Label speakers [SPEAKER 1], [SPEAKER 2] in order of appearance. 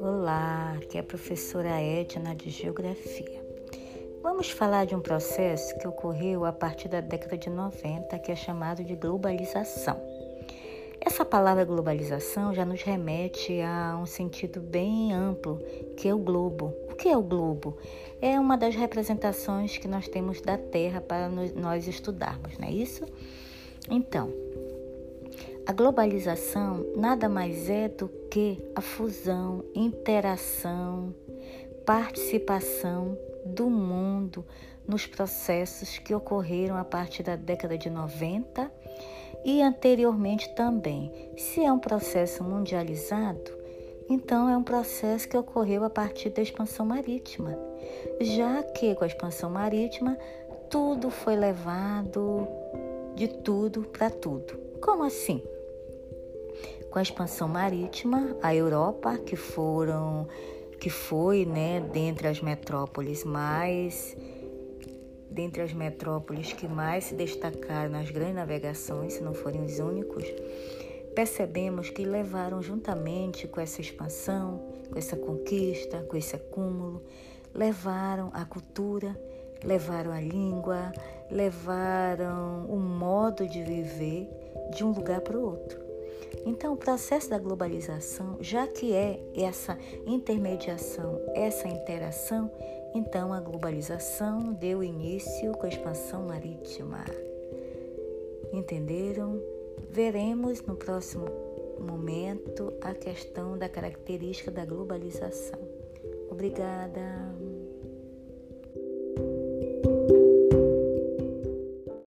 [SPEAKER 1] Olá, aqui é a professora Edna de Geografia. Vamos falar de um processo que ocorreu a partir da década de 90, que é chamado de globalização. Essa palavra globalização já nos remete a um sentido bem amplo, que é o globo. O que é o globo? É uma das representações que nós temos da Terra para nós estudarmos, não é isso? Então, a globalização nada mais é do que a fusão, interação, participação do mundo nos processos que ocorreram a partir da década de 90 e anteriormente também. Se é um processo mundializado, então é um processo que ocorreu a partir da expansão marítima, já que com a expansão marítima tudo foi levado de tudo para tudo. Como assim? Com a expansão marítima, a Europa, que foram que foi, né, dentre as metrópoles mais dentre as metrópoles que mais se destacaram nas grandes navegações, se não forem os únicos, percebemos que levaram juntamente com essa expansão, com essa conquista, com esse acúmulo, levaram a cultura, levaram a língua, levaram modo de viver de um lugar para o outro. Então, o processo da globalização, já que é essa intermediação, essa interação, então a globalização deu início com a expansão marítima. Entenderam? Veremos no próximo momento a questão da característica da globalização. Obrigada.